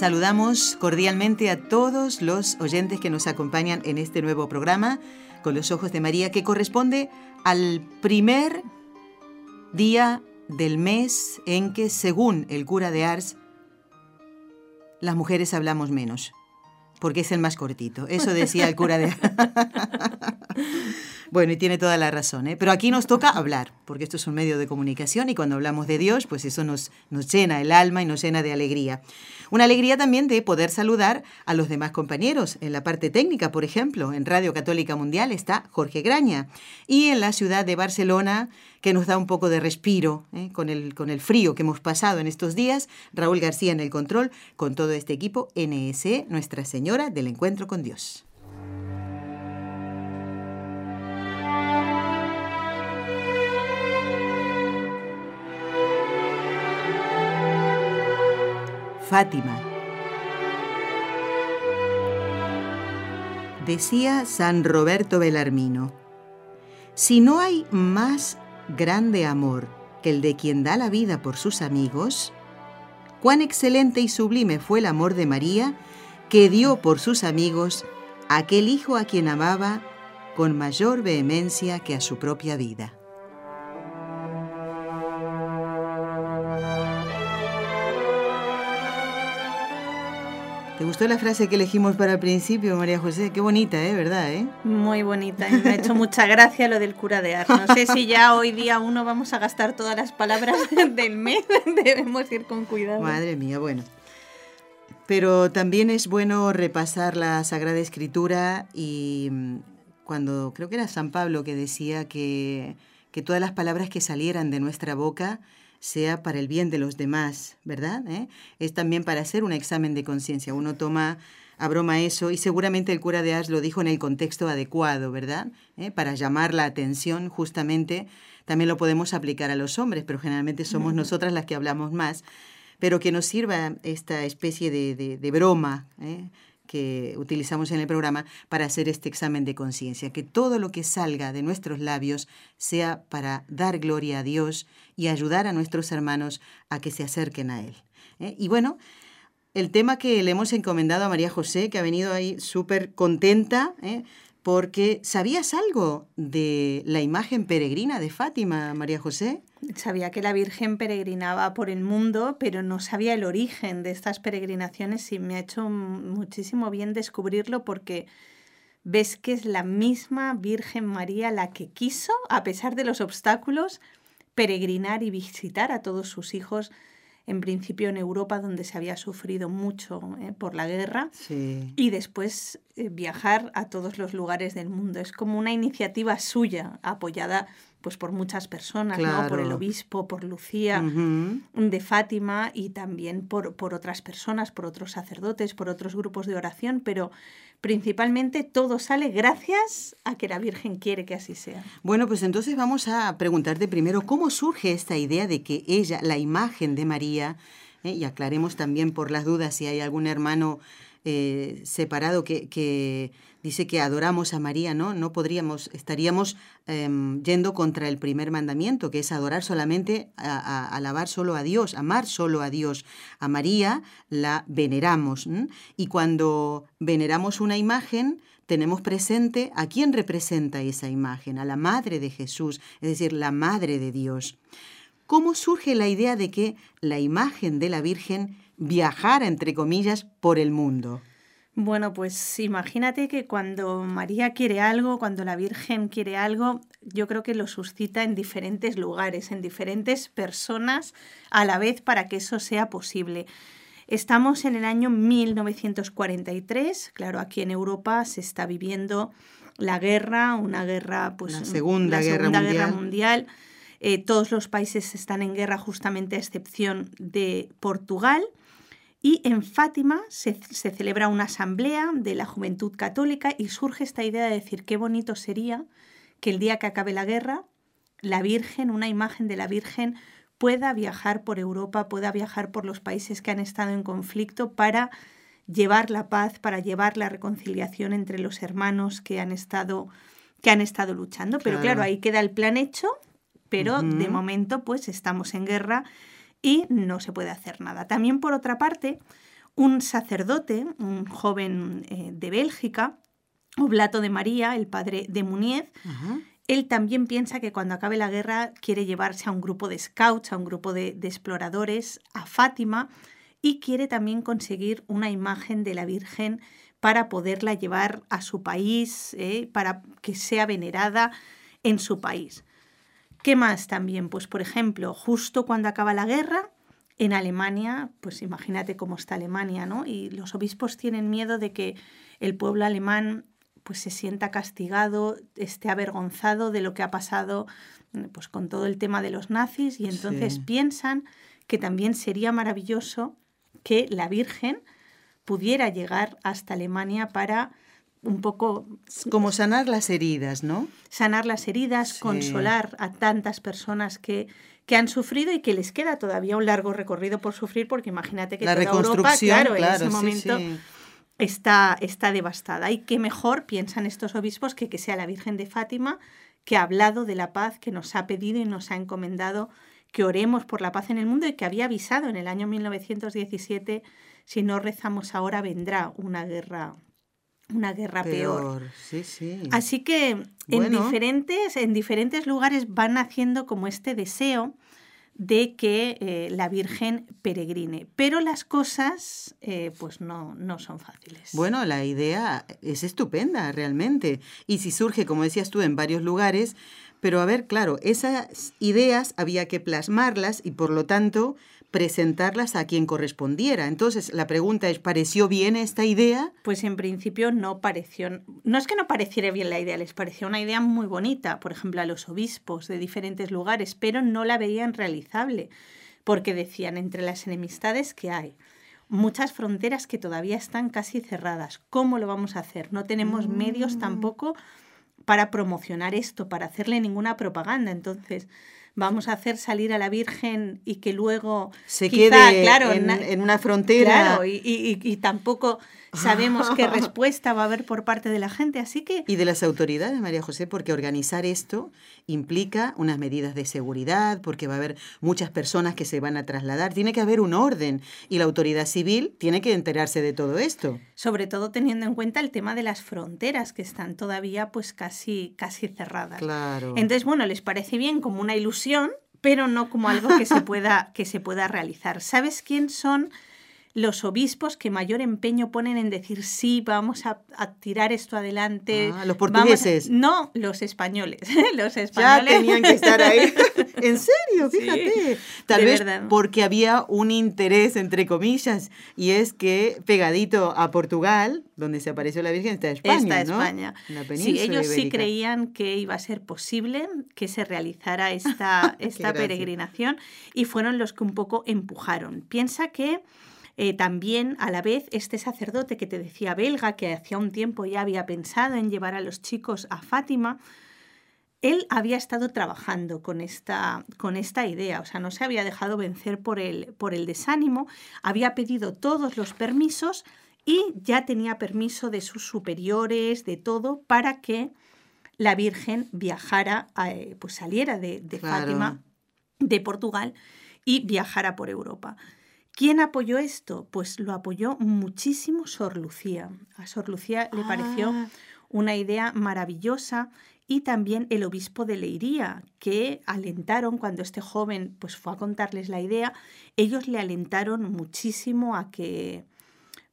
Saludamos cordialmente a todos los oyentes que nos acompañan en este nuevo programa con los ojos de María que corresponde al primer día del mes en que, según el cura de Ars, las mujeres hablamos menos, porque es el más cortito. Eso decía el cura de Ars. Bueno, y tiene toda la razón, ¿eh? pero aquí nos toca hablar, porque esto es un medio de comunicación y cuando hablamos de Dios, pues eso nos, nos llena el alma y nos llena de alegría. Una alegría también de poder saludar a los demás compañeros. En la parte técnica, por ejemplo, en Radio Católica Mundial está Jorge Graña y en la ciudad de Barcelona, que nos da un poco de respiro ¿eh? con, el, con el frío que hemos pasado en estos días, Raúl García en el control, con todo este equipo NSE, Nuestra Señora del Encuentro con Dios. Fátima. Decía San Roberto Belarmino, si no hay más grande amor que el de quien da la vida por sus amigos, cuán excelente y sublime fue el amor de María que dio por sus amigos aquel hijo a quien amaba con mayor vehemencia que a su propia vida. ¿Te gustó la frase que elegimos para el principio, María José? Qué bonita, ¿eh? ¿Verdad, eh? Muy bonita. Y me ha hecho mucha gracia lo del cura de Ars. No sé si ya hoy día uno vamos a gastar todas las palabras del mes. Debemos ir con cuidado. Madre mía, bueno. Pero también es bueno repasar la Sagrada Escritura y mm, cuando creo que era San Pablo que decía que, que todas las palabras que salieran de nuestra boca sea para el bien de los demás, ¿verdad? ¿Eh? Es también para hacer un examen de conciencia. Uno toma a broma eso y seguramente el cura de Ars lo dijo en el contexto adecuado, ¿verdad? ¿Eh? Para llamar la atención justamente. También lo podemos aplicar a los hombres, pero generalmente somos nosotras las que hablamos más. Pero que nos sirva esta especie de, de, de broma, ¿eh? que utilizamos en el programa para hacer este examen de conciencia, que todo lo que salga de nuestros labios sea para dar gloria a Dios y ayudar a nuestros hermanos a que se acerquen a Él. ¿eh? Y bueno, el tema que le hemos encomendado a María José, que ha venido ahí súper contenta, ¿eh? porque ¿sabías algo de la imagen peregrina de Fátima, María José? Sabía que la Virgen peregrinaba por el mundo, pero no sabía el origen de estas peregrinaciones y me ha hecho muchísimo bien descubrirlo porque ves que es la misma Virgen María la que quiso, a pesar de los obstáculos, peregrinar y visitar a todos sus hijos en principio en Europa, donde se había sufrido mucho eh, por la guerra, y después eh, viajar a todos los lugares del mundo. Es como una iniciativa suya, apoyada pues por muchas personas, ¿no? por el obispo, por Lucía de Fátima y también por, por otras personas, por otros sacerdotes, por otros grupos de oración, pero principalmente todo sale gracias a que la Virgen quiere que así sea. Bueno, pues entonces vamos a preguntarte primero cómo surge esta idea de que ella, la imagen de María, eh, y aclaremos también por las dudas si hay algún hermano eh, separado que, dice que adoramos a María, ¿no? No podríamos, estaríamos em, yendo contra el primer mandamiento, que es adorar solamente, a, alabar solo a Dios, amar solo a Dios. A María la veneramos. Y cuando veneramos una imagen, tenemos presente a quién representa esa imagen, a la Madre de Jesús, es decir, la Madre de Dios. ¿Cómo surge la idea de que la imagen de la Virgen viajara, entre comillas, por el mundo? Bueno, pues imagínate que cuando María quiere algo, cuando la Virgen quiere algo, yo creo que lo suscita en diferentes lugares, en diferentes personas a la vez para que eso sea posible. Estamos en el año 1943, claro, aquí en Europa se está viviendo la guerra, una guerra, pues la Segunda, guerra, guerra, mundial. eh, todos los países están en guerra justamente a excepción de Portugal. Y en Fátima se, se, celebra una asamblea de la juventud católica y surge esta idea de decir qué bonito sería que el día que acabe la guerra, la Virgen, una imagen de la Virgen, pueda viajar por Europa, pueda viajar por los países que han estado en conflicto para llevar la paz, para llevar la reconciliación entre los hermanos que han estado, que han estado luchando. Pero claro, ahí queda el plan hecho, pero de momento pues estamos en guerra y no se puede hacer nada. También por otra parte, un sacerdote, un joven eh, de Bélgica, Oblato de María, el padre de Muniez, él también piensa que cuando acabe la guerra quiere llevarse a un grupo de scouts, a un grupo de exploradores, a Fátima, y quiere también conseguir una imagen de la Virgen para poderla llevar a su país, ¿eh? para que sea venerada en su país. ¿Qué más también? Pues por ejemplo, justo cuando acaba la guerra, en Alemania, pues imagínate cómo está Alemania, ¿no? Y los obispos tienen miedo de que el pueblo alemán pues se sienta castigado, esté avergonzado de lo que ha pasado pues con todo el tema de los nazis y entonces piensan que también sería maravilloso que la Virgen pudiera llegar hasta Alemania para un poco... Como sanar las heridas, ¿no? Sanar las heridas, consolar a tantas personas que, que han sufrido y que les queda todavía un largo recorrido por sufrir, porque imagínate que la toda Europa, claro, en ese momento Está, está devastada. Y qué mejor piensan estos obispos que que sea la Virgen de Fátima que ha hablado de la paz, que nos ha pedido y nos ha encomendado que oremos por la paz en el mundo y que había avisado en el año 1917, si no rezamos ahora vendrá una guerra una guerra peor. Sí, sí. Así que en, diferentes, en diferentes lugares van haciendo como este deseo de que eh, la Virgen peregrine. Pero las cosas eh, pues no, no son fáciles. Bueno, la idea es estupenda realmente. Y si surge, como decías tú, en varios lugares, pero a ver, claro, esas ideas había que plasmarlas y por lo tanto presentarlas a quien correspondiera. Entonces, la pregunta es, ¿pareció bien esta idea? Pues en principio no pareció, no es que no pareciera bien la idea, les pareció una idea muy bonita, por ejemplo, a los obispos de diferentes lugares, pero no la veían realizable, porque decían, entre las enemistades que hay, muchas fronteras que todavía están casi cerradas, ¿cómo lo vamos a hacer? No tenemos medios mm. tampoco para promocionar esto, para hacerle ninguna propaganda. Entonces, vamos a hacer salir a la Virgen y que luego se quede claro, en, una frontera. Claro, y, y, tampoco sabemos qué respuesta va a haber por parte de la gente, así que... Y de las autoridades, María José, porque organizar esto implica unas medidas de seguridad, porque va a haber muchas personas que se van a trasladar, tiene que haber un orden y la autoridad civil tiene que enterarse de todo esto. Sobre todo teniendo en cuenta el tema de las fronteras que están todavía pues casi, casi cerradas. Claro. Entonces, bueno, les parece bien como una ilusión, pero no como algo que se pueda, que se pueda realizar. ¿Sabes quién son? Los obispos que mayor empeño ponen en decir sí, vamos a, tirar esto adelante. Ah, los portugueses. no, los españoles. los españoles. Ya tenían que estar ahí. en serio, fíjate. Tal vez porque había un interés, entre comillas, y es que pegadito a Portugal, donde se apareció la Virgen, está España. Está España. sí, ellos sí creían que iba a ser posible que se realizara esta, esta peregrinación y fueron los que un poco empujaron. Piensa que eh, también, a la vez, este sacerdote que te decía belga, que hacía un tiempo ya había pensado en llevar a los chicos a Fátima, él había estado trabajando con esta, con esta idea, o sea, no se había dejado vencer por el, por el desánimo, había pedido todos los permisos y ya tenía permiso de sus superiores, de todo, para que la Virgen viajara, eh, pues saliera de, Fátima, de Portugal, y viajara por Europa. ¿Quién apoyó esto? Pues lo apoyó muchísimo Sor Lucía. A Sor Lucía le pareció ah. una idea maravillosa y también el obispo de Leiría, que alentaron cuando este joven pues, fue a contarles la idea, ellos le alentaron muchísimo a que,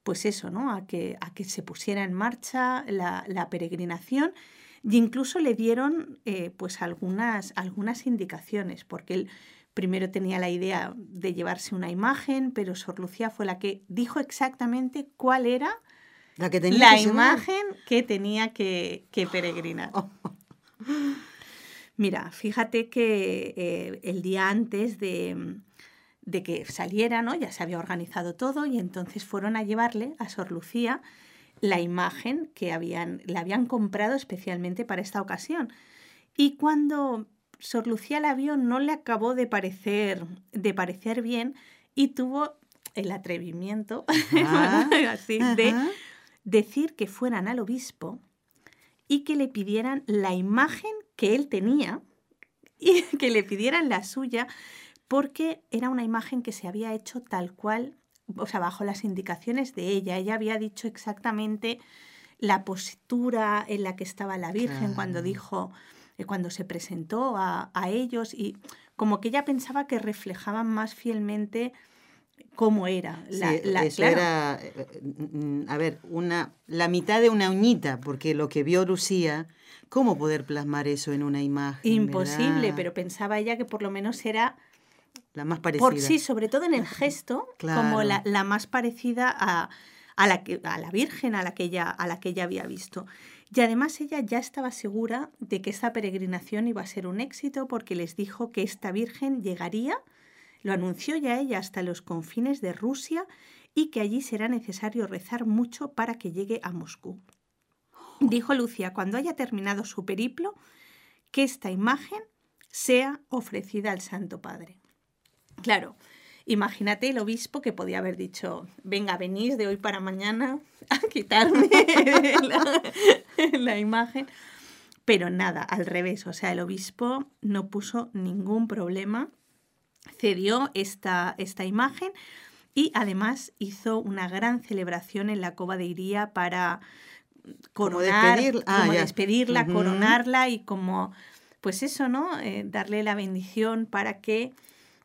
pues eso, ¿no? A que, a que se pusiera en marcha la, peregrinación e incluso le dieron eh, pues algunas, algunas indicaciones, porque él primero tenía la idea de llevarse una imagen, pero Sor Lucía fue la que dijo exactamente cuál era la, que la imagen que tenía que, peregrinar. Mira, fíjate que eh, el día antes de, de que saliera, ¿no? Ya se había organizado todo y entonces fueron a llevarle a Sor Lucía la imagen que habían, le habían comprado especialmente para esta ocasión. Y cuando Sor Lucía la vio, no le acabó de parecer, de parecer bien y tuvo el atrevimiento así, de decir que fueran al obispo y que le pidieran la imagen que él tenía y que le pidieran la suya porque era una imagen que se había hecho tal cual, o sea, bajo las indicaciones de ella. Ella había dicho exactamente la postura en la que estaba la Virgen cuando dijo, cuando se presentó a, ellos y como que ella pensaba que reflejaban más fielmente cómo era. La, eso era, eh, eh, a ver, una, la mitad de una uñita, porque lo que vio Lucía, ¿cómo poder plasmar eso en una imagen? Imposible, pero pensaba ella que por lo menos era la más parecida. Por, sí, sobre todo en el gesto, como la, más parecida a, la que, a la Virgen a la, que ella, a la que ella había visto. Y además ella ya estaba segura de que esta peregrinación iba a ser un éxito porque les dijo que esta Virgen llegaría, lo anunció ya ella hasta los confines de Rusia y que allí será necesario rezar mucho para que llegue a Moscú. Dijo Lucia, cuando haya terminado su periplo, que esta imagen sea ofrecida al Santo Padre. Claro, imagínate el obispo que podía haber dicho, venga, venís de hoy para mañana a quitarme la, imagen. Pero nada, al revés, o sea, el obispo no puso ningún problema, cedió esta, esta imagen y además hizo una gran celebración en la cova de Iría para coronar, como, despedirla, ah, coronarla y como, pues eso, ¿no? Eh, darle la bendición para que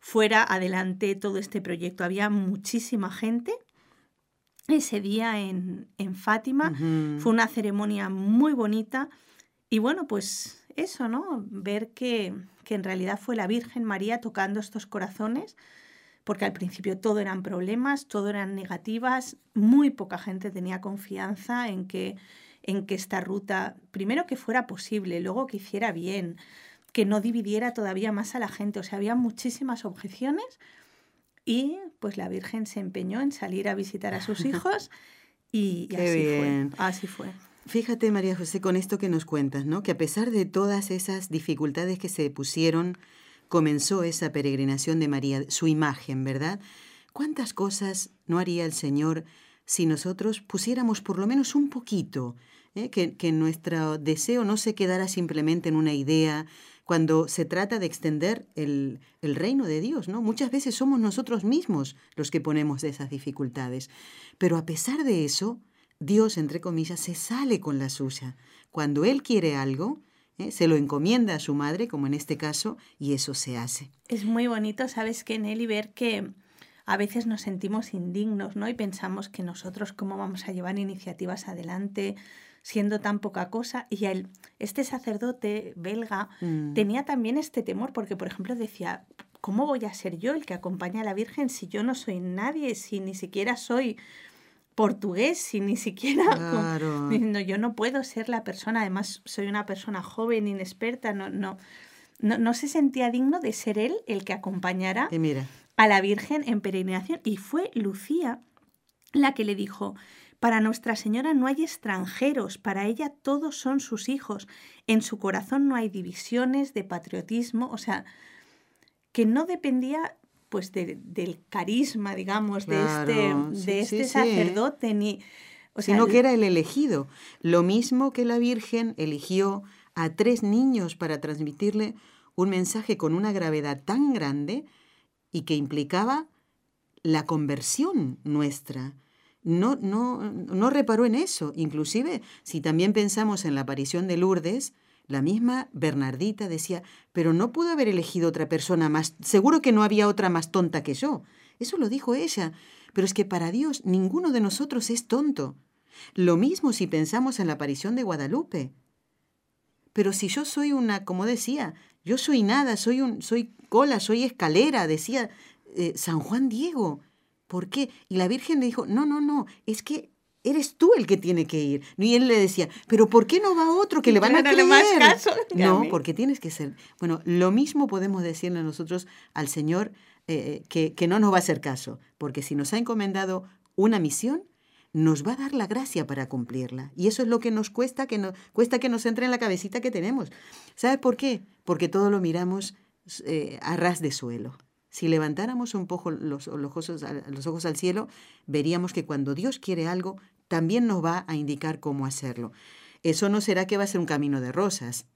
fuera adelante todo este proyecto. Había muchísima gente ese día en, Fátima. Fue una ceremonia muy bonita. Y bueno, pues eso, ¿no? Ver que, que en realidad fue la Virgen María tocando estos corazones, porque al principio todo eran problemas, todo eran negativas, muy poca gente tenía confianza en que, en que esta ruta, primero que fuera posible, luego que hiciera bien, que no dividiera todavía más a la gente. O sea, había muchísimas objeciones y pues la Virgen se empeñó en salir a visitar a sus hijos y, así fue. Así fue. Fíjate, María José, con esto que nos cuentas, ¿no? Que a pesar de todas esas dificultades que se pusieron, comenzó esa peregrinación de María, su imagen, ¿verdad? ¿Cuántas cosas no haría el Señor si nosotros pusiéramos por lo menos un poquito, ¿eh? que, que nuestro deseo no se quedara simplemente en una idea, cuando se trata de extender el, reino de Dios, ¿no? Muchas veces somos nosotros mismos los que ponemos esas dificultades. Pero a pesar de eso, Dios, entre comillas, se sale con la suya. Cuando Él quiere algo, ¿eh? se lo encomienda a su madre, como en este caso, y eso se hace. Es muy bonito, ¿sabes que en él y ver que a veces nos sentimos indignos, ¿no? Y pensamos que nosotros cómo vamos a llevar iniciativas adelante, siendo tan poca cosa. Y él, este sacerdote belga mm. tenía también este temor, porque, por ejemplo, decía, ¿cómo voy a ser yo el que acompaña a la Virgen si yo no soy nadie, si ni siquiera soy portugués, si ni siquiera... Claro. Diciendo, yo no puedo ser la persona, además soy una persona joven, inexperta, no, no, no, no se sentía digno de ser él el que acompañara a la Virgen en peregrinación. Y fue Lucía la que le dijo, para Nuestra Señora no hay extranjeros, para ella todos son sus hijos. En su corazón no hay divisiones de patriotismo, o sea, que no dependía pues del carisma, digamos, de este, de este sacerdote, ni... O sino que era el elegido. Lo mismo que la Virgen eligió a tres niños para transmitirle un mensaje con una gravedad tan grande y que implicaba la conversión nuestra no, no, no reparó en eso. Inclusive, si también pensamos en la aparición de Lourdes, la misma Bernardita decía, pero no pudo haber elegido otra persona más, seguro que no había otra más tonta que yo. Eso lo dijo ella. Pero es que para Dios ninguno de nosotros es tonto. Lo mismo si pensamos en la aparición de Guadalupe. Pero si yo soy una, como decía, yo soy nada, soy un, soy cola, soy escalera, decía eh, San Juan Diego. ¿Por qué? Y la Virgen le dijo, no, no, no, es que eres tú el que tiene que ir. Y él le decía, pero ¿por qué no va otro que le van a creer? Más caso no, porque tienes que ser. Bueno, lo mismo podemos decirle nosotros al Señor eh, que, que no nos va a hacer caso, porque si nos ha encomendado una misión, nos va a dar la gracia para cumplirla. Y eso es lo que nos cuesta que, no, cuesta que nos entre en la cabecita que tenemos. ¿Sabe por qué? Porque todo lo miramos eh, a ras de suelo. Si levantáramos un poco los, los, ojos, al cielo, veríamos que cuando Dios quiere algo, también nos va a indicar cómo hacerlo. Eso no será que va a ser un camino de rosas.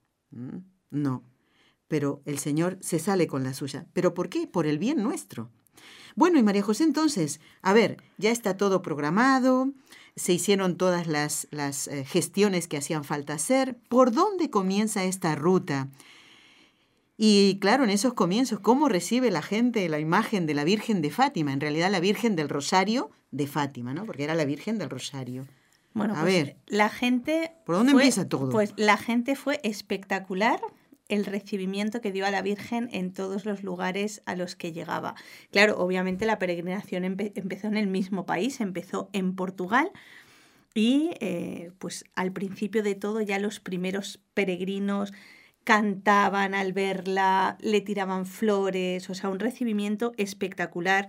No. Pero el Señor se sale con la suya. ¿Pero por qué? Por el bien nuestro. Bueno, y María José, entonces, a ver, ya está todo programado, se hicieron todas las, las eh, gestiones que hacían falta hacer. ¿Por dónde comienza esta ruta? Y claro, en esos comienzos, ¿cómo recibe la gente la imagen de la Virgen de Fátima? En realidad la Virgen del Rosario de Fátima, ¿no? Porque era la Virgen del Rosario. Bueno, a pues ver, la gente... ¿Por dónde empieza todo? Pues la gente fue espectacular el recibimiento que dio a la Virgen en todos los lugares a los que llegaba. Claro, obviamente la peregrinación empezó en el mismo país, empezó en Portugal y eh, pues al principio de todo ya los primeros peregrinos cantaban al verla, le tiraban flores, o sea, un recibimiento espectacular.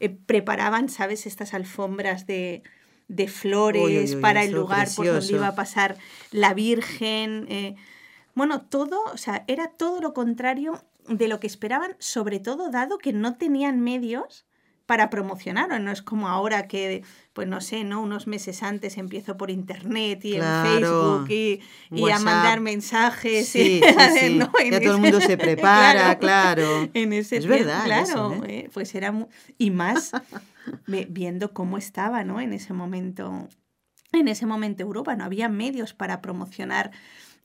Eh, preparaban, ¿sabes?, estas alfombras de, de flores para el lugar por donde iba a pasar la Virgen. Eh, bueno, todo, o sea, era todo lo contrario de lo que esperaban, sobre todo dado que no tenían medios para promocionar, no es como ahora que, pues no sé, ¿no? Unos meses antes empiezo por internet y en Facebook y, a mandar mensajes. Sí, sí, Ya todo el mundo se prepara, claro. En ese es verdad. Claro, ¿eh? ¿eh? pues era... Y más viendo cómo estaba, ¿no? En ese momento, en ese momento Europa, no había medios para promocionar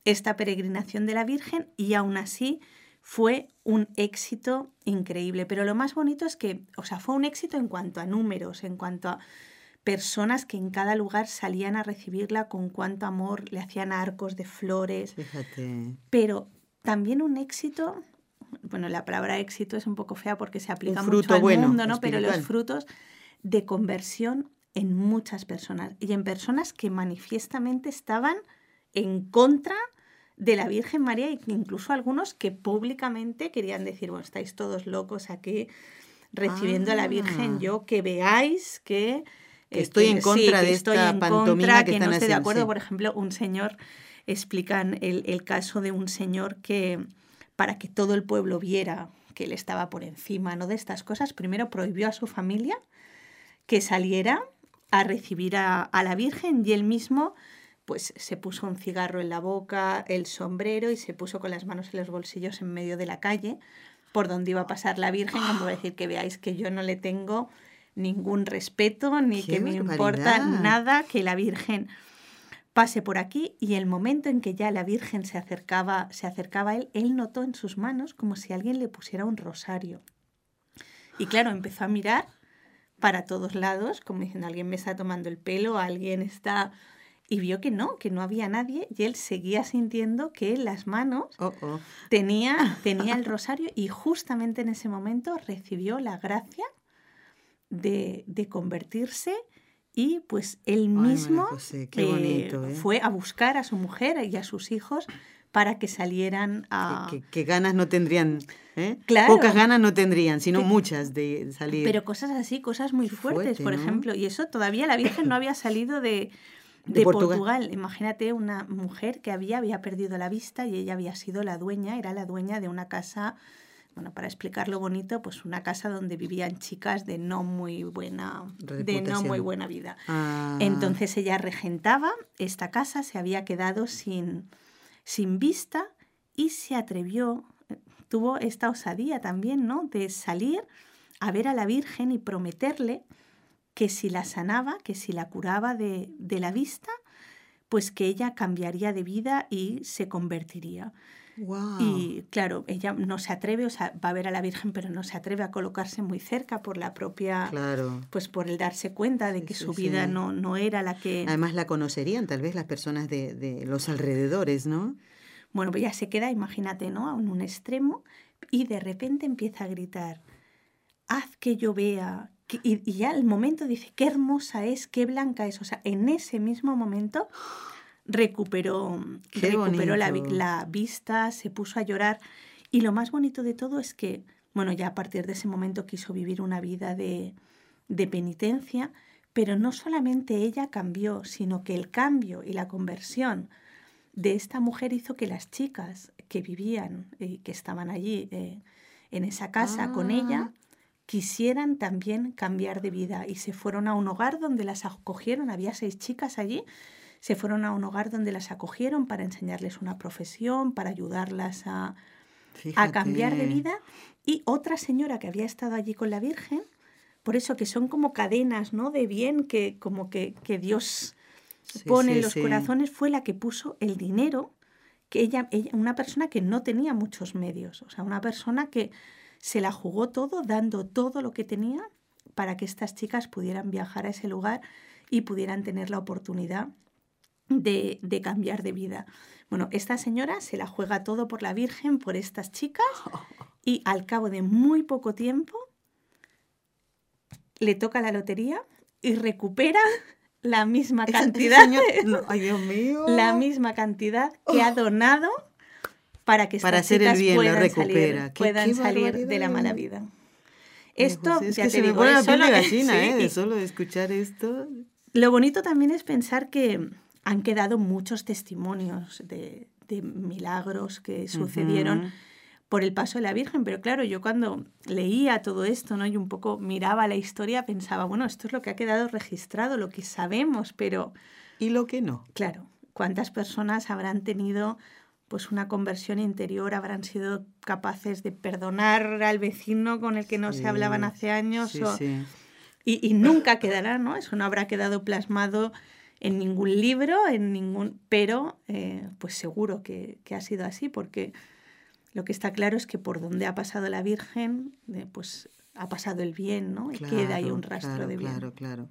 esta peregrinación de la Virgen y aún así fue un éxito increíble. Pero lo más bonito es que, o sea, fue un éxito en cuanto a números, en cuanto a personas que en cada lugar salían a recibirla con cuánto amor, le hacían arcos de flores. Fíjate. Pero también un éxito, bueno, la palabra éxito es un poco fea porque se aplica mucho al mundo, ¿no? Pero los frutos de conversión en muchas personas y en personas que manifiestamente estaban en contra de la Virgen María e incluso algunos que públicamente querían decir, bueno, estáis todos locos aquí recibiendo a la Virgen, ah. yo que veáis que... Eh, estoy en contra de esta pantomima que, no estoy de acuerdo. Por ejemplo, un señor, explican el, el caso de un señor que para que todo el pueblo viera que él estaba por encima ¿no? de estas cosas, primero prohibió a su familia que saliera a recibir a, a la Virgen y él mismo pues se puso un cigarro en la boca, el sombrero y se puso con las manos en los bolsillos en medio de la calle por donde iba a pasar la Virgen, como decir que veáis que yo no le tengo ningún respeto ni que me importa nada que la Virgen pase por aquí y el momento en que ya la Virgen se acercaba, se acercaba a él, él notó en sus manos como si alguien le pusiera un rosario. Y claro, empezó a mirar para todos lados, como diciendo, alguien me está tomando el pelo, alguien está y vio que no, que no había nadie y él seguía sintiendo que en las manos oh, oh. Tenía, tenía el rosario y justamente en ese momento recibió la gracia de, convertirse y pues él mismo eh, ¿eh? fue a buscar a su mujer y a sus hijos para que salieran a... ¿Qué, ganas no tendrían? ¿eh? Pocas ganas no tendrían, sino muchas de salir. Pero cosas así, cosas muy fuertes, por ejemplo. Y eso todavía la Virgen no había salido de, de, Portugal. Imagínate una mujer que había, había perdido la vista y ella había sido la dueña, era la dueña de una casa, bueno, para explicarlo bonito, pues una casa donde vivían chicas de no muy buena, de no muy buena vida. Ah. Entonces ella regentaba esta casa, se había quedado sin, sin vista y se atrevió, tuvo esta osadía también, ¿no? De salir a ver a la Virgen y prometerle que si la sanaba, que si la curaba de, la vista, pues que ella cambiaría de vida y se convertiría. Y claro, ella no se atreve, o sea, va a ver a la Virgen, pero no se atreve a colocarse muy cerca por la propia, claro. pues por el darse cuenta de que su vida No, no era la que... Además la conocerían tal vez las personas de, de los alrededores, ¿no? Bueno, pues ya se queda, imagínate, ¿no? En un extremo y de repente empieza a gritar, haz que yo vea y, y, ya el momento dice, qué hermosa es, qué blanca es. O sea, en ese mismo momento recuperó, recuperó la, la, vista, se puso a llorar. Y lo más bonito de todo es que, bueno, ya a partir de ese momento quiso vivir una vida de, de penitencia, pero no solamente ella cambió, sino que el cambio y la conversión de esta mujer hizo que las chicas que vivían y que estaban allí eh, en esa casa con ella ah. Quisieran también cambiar de vida y se fueron a un hogar donde las acogieron, había seis chicas allí, se fueron a un hogar donde las acogieron para enseñarles una profesión, para ayudarlas a, a cambiar de vida. Y otra señora que había estado allí con la Virgen, por eso que son como cadenas ¿no? de bien que como que, que Dios pone en los corazones, fue la que puso el dinero, que ella, ella, una persona que no tenía muchos medios, o sea, una persona que se la jugó todo, dando todo lo que tenía para que estas chicas pudieran viajar a ese lugar y pudieran tener la oportunidad de, de, cambiar de vida. Bueno, esta señora se la juega todo por la Virgen, por estas chicas, y al cabo de muy poco tiempo le toca la lotería y recupera la misma cantidad. ay, Dios mío. La misma cantidad que ha donado para que estas chicas puedan salir, puedan salir de la mala vida. Esto, ya te digo, solo, gallina, ¿eh? De solo escuchar esto. Lo bonito también es pensar que han quedado muchos testimonios de, de milagros que sucedieron por el paso de la Virgen. Pero claro, yo cuando leía todo esto, ¿no? Y un poco miraba la historia, pensaba, bueno, esto es lo que ha quedado registrado, lo que sabemos, pero... ¿Y lo que no? Claro, ¿cuántas personas habrán tenido pues una conversión interior, habrán sido capaces de perdonar al vecino con el que no se hablaban hace años? Y, y, nunca quedará, ¿no? Eso no habrá quedado plasmado en ningún libro, en ningún... Pero eh, pues seguro que, que ha sido así, porque lo que está claro es que por donde ha pasado la Virgen, eh, pues ha pasado el bien, ¿no? Y queda ahí un rastro de bien. Claro, claro.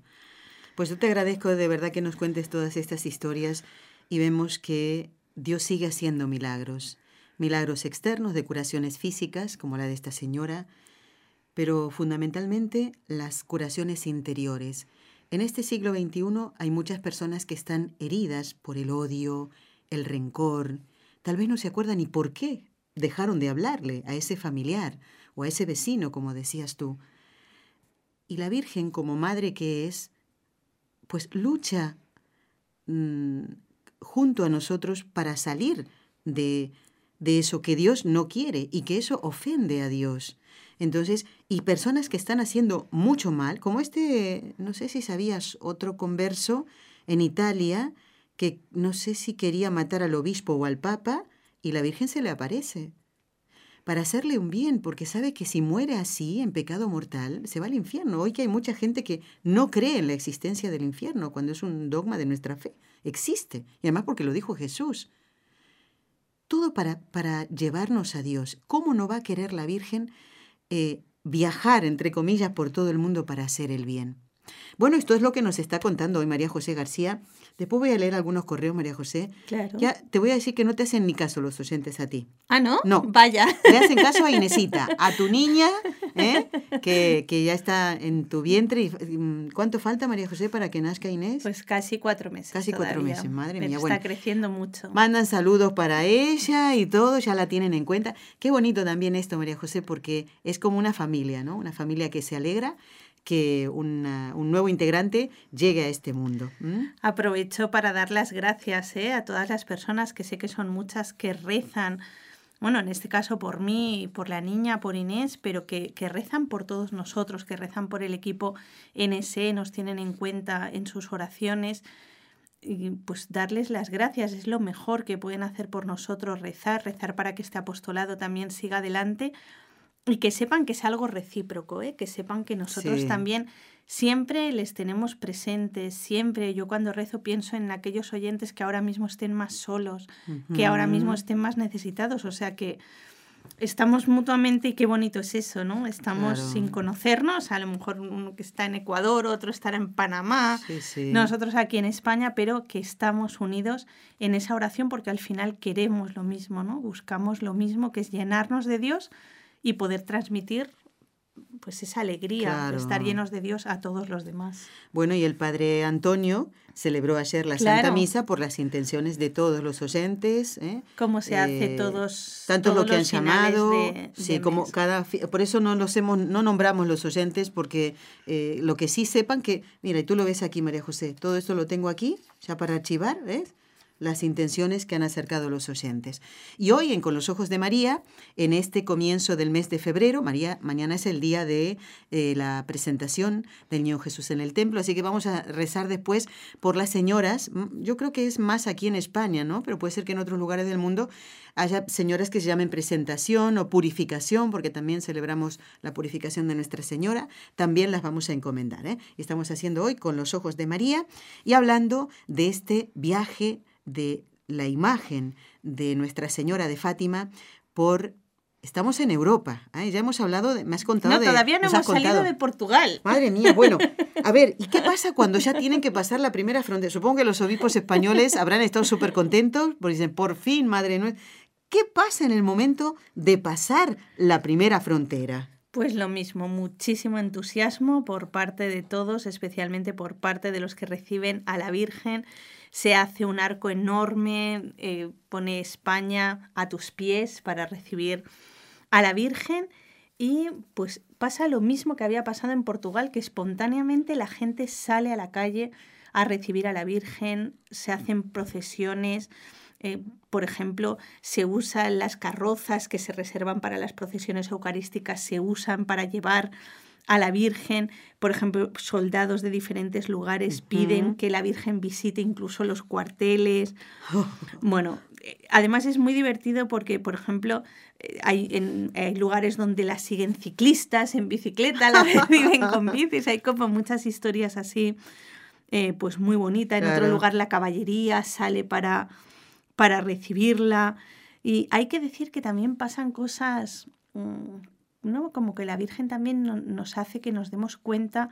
Pues yo te agradezco de verdad que nos cuentes todas estas historias y vemos que Dios sigue haciendo milagros. Milagros externos de curaciones físicas, como la de esta señora, pero fundamentalmente las curaciones interiores. En este siglo XXI hay muchas personas que están heridas por el odio, el rencor, tal vez no se acuerdan ni por qué dejaron de hablarle a ese familiar o a ese vecino, como decías tú. Y la Virgen, como madre que es, pues lucha mm, junto a nosotros para salir de, de eso que Dios no quiere y que eso ofende a Dios. Entonces, y personas que están haciendo mucho mal, como este, no sé si sabías, otro converso en Italia, que no sé si quería matar al obispo o al papa, y la Virgen se le aparece para hacerle un bien, porque sabe que si muere así, en pecado mortal, se va al infierno. Hoy que hay mucha gente que no cree en la existencia del infierno, cuando es un dogma de nuestra fe. Existe, y además porque lo dijo Jesús. Todo para, para llevarnos a Dios. ¿Cómo no va a querer la Virgen eh, viajar, entre comillas, por todo el mundo para hacer el bien? Bueno, esto es lo que nos está contando hoy María José García Después voy a leer algunos correos, María José. Claro. Ya te voy a decir que no te hacen ni caso los oyentes a ti. Ah, ¿no? No. Vaya. Le hacen caso a Inesita, a tu niña, ¿eh? que, que, ya está en tu vientre. Mm, ¿Cuánto falta, María José, para que nazca Inés? Pues casi cuatro meses. Casi cuatro meses, madre mía. Está creciendo mucho. Mandan saludos para ella y todo, ya la tienen en cuenta. Qué bonito también esto, María José, porque es como una familia, ¿no? Una familia que se alegra que un nuevo integrante llegue a este mundo. Aprovecho para dar las gracias ¿eh? a todas las personas que sé que son muchas que rezan, bueno, en este caso por mí, por la niña, por Inés, pero que, que rezan por todos nosotros, que rezan por el equipo NSE, nos tienen en cuenta en sus oraciones. Y pues darles las gracias es lo mejor que pueden hacer por nosotros, rezar, rezar para que este apostolado también siga adelante y que sepan que es algo recíproco, ¿eh? que sepan que nosotros también siempre les tenemos presentes, siempre. Yo cuando rezo pienso en aquellos oyentes que ahora mismo estén más solos, que ahora mismo estén más necesitados, o sea que estamos mutuamente y qué bonito es eso, ¿no? Estamos sin conocernos, a lo mejor uno que está en Ecuador, otro estará en Panamá, nosotros aquí en España, pero que estamos unidos en esa oración porque al final queremos lo mismo, ¿no? Buscamos lo mismo que es llenarnos de Dios y poder transmitir pues esa alegría de estar llenos de Dios a todos los demás. Bueno, y el padre Antonio celebró ayer la Santa Misa por las intenciones de todos los oyentes. ¿eh? Como se hace eh, todos. Tanto lo que han llamado, sí, como cada. Por eso no los hemos, no nombramos los oyentes porque eh, lo que sí sepan que, mira, y tú lo ves aquí, María José, todo esto lo tengo aquí ya para archivar, ¿ves? Las intenciones que han acercado los oyentes. Y hoy en Con los Ojos de María, en este comienzo del mes de febrero, María, mañana es el día de eh, la presentación del Niño Jesús en el templo, así que vamos a rezar después por las señoras. Yo creo que es más aquí en España, ¿no? Pero puede ser que en otros lugares del mundo haya señoras que se llamen presentación o purificación, porque también celebramos la purificación de Nuestra Señora, también las vamos a encomendar. ¿eh? Estamos haciendo hoy con los ojos de María y hablando de este viaje de la imagen de Nuestra Señora de Fátima por Estamos en Europa, ¿eh? ya hemos hablado, de, me has contado no, todavía no hemos salido de Portugal. Madre mía, bueno, a ver, ¿y qué pasa cuando ya tienen que pasar la primera frontera? Supongo que los obispos españoles habrán estado súper contentos, porque dicen, por fin, madre nuestra. ¿Qué pasa en el momento de pasar la primera frontera? Pues lo mismo, muchísimo entusiasmo por parte de todos, especialmente por parte de los que reciben a la Virgen se hace un arco enorme, eh, pone España a tus pies para recibir a la Virgen y pues pasa lo mismo que había pasado en Portugal, que espontáneamente la gente sale a la calle a recibir a la Virgen, se hacen procesiones, eh, por ejemplo, se usan las carrozas que se reservan para las procesiones eucarísticas, se usan para llevar a la Virgen. Por ejemplo, soldados de diferentes lugares piden que la Virgen visite incluso los cuarteles. Bueno, además es muy divertido porque, por ejemplo, eh, hay, en, lugares donde la siguen ciclistas en bicicleta, la reciben con bicis, hay como muchas historias así, eh, pues muy bonita. En otro lugar la caballería sale para, para recibirla. Y hay que decir que también pasan cosas mm, ¿no? Como que la Virgen también nos hace que nos demos cuenta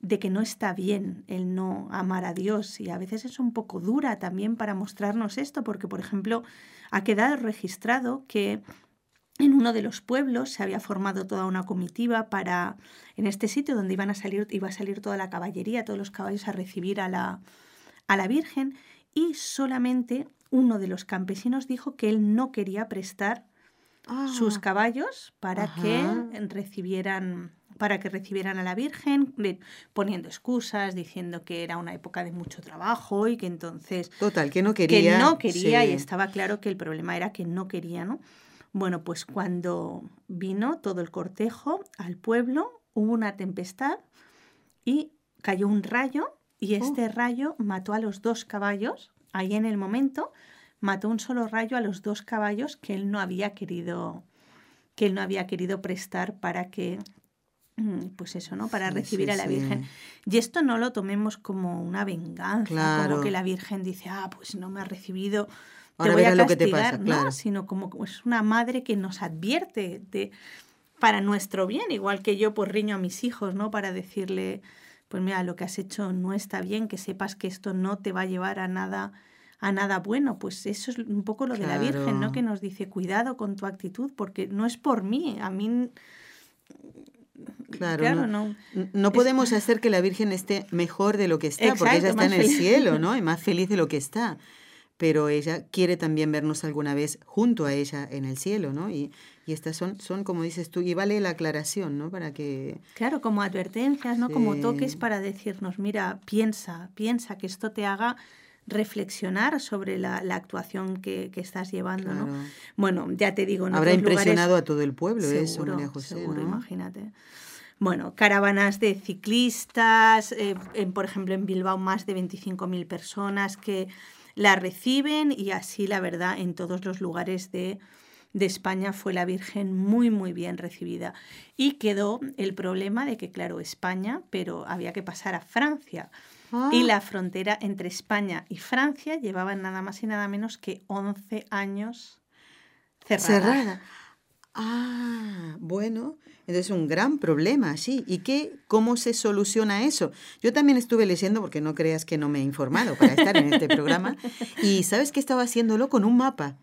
de que no está bien el no amar a Dios y a veces es un poco dura también para mostrarnos esto porque por ejemplo ha quedado registrado que en uno de los pueblos se había formado toda una comitiva para en este sitio donde iban a salir iba a salir toda la caballería, todos los caballos a recibir a la a la Virgen y solamente uno de los campesinos dijo que él no quería prestar sus ah. caballos para que recibieran para que recibieran a la Virgen, poniendo excusas, diciendo que era una época de mucho trabajo y que entonces... Total, que no quería. Que no quería y estaba claro que el problema era que no quería, ¿no? Bueno, pues cuando vino todo el cortejo al pueblo, hubo una tempestad y cayó un rayo y oh. este rayo mató a los dos caballos ahí en el momento mató un solo rayo a los dos caballos que él no había querido que él no había querido prestar para que mm, pues eso, ¿no? Para recibir a la Virgen. Y esto no lo tomemos como una venganza, como que la Virgen dice, ah, pues no me ha recibido, te voy a castigar, lo que te pasa, ¿no? Sino como es una madre que nos advierte de para nuestro bien, igual que yo pues riño a mis hijos, ¿no? Para decirle, pues mira, lo que has hecho no está bien, que sepas que esto no te va a llevar a nada a nada bueno. Pues eso es un poco lo de la Virgen, ¿no? Que nos dice, cuidado con tu actitud, porque no es por mí, a mí... Claro, no, no, podemos hacer que la Virgen esté mejor de lo que está, porque ella está en el cielo, ¿no? Y más feliz de lo que está. Pero ella quiere también vernos alguna vez junto a ella en el cielo, ¿no? Y, y estas son, son, como dices tú, y vale la aclaración, ¿no? Para que... Claro, como advertencias, ¿no? Como toques para decirnos, mira, piensa, piensa que esto te haga reflexionar sobre la, actuación que, estás llevando, ¿no? Bueno, ya te digo... Habrá impresionado a todo el pueblo eso, María José, seguro, imagínate. Bueno, caravanas de ciclistas, eh, por ejemplo en Bilbao más de 25.000 personas que la reciben y así la verdad en todos los lugares de, de España fue la Virgen muy muy bien recibida. Y quedó el problema de que claro, España, pero había que pasar a Francia. Y ah. la frontera entre España y Francia llevaba nada más y nada menos que 11 años cerrada. Ah, bueno, entonces un gran problema, sí. ¿Y qué, cómo se soluciona eso? Yo también estuve leyendo, porque no creas que no me he informado para estar en este programa, y ¿sabes qué estaba haciéndolo? Con un mapa.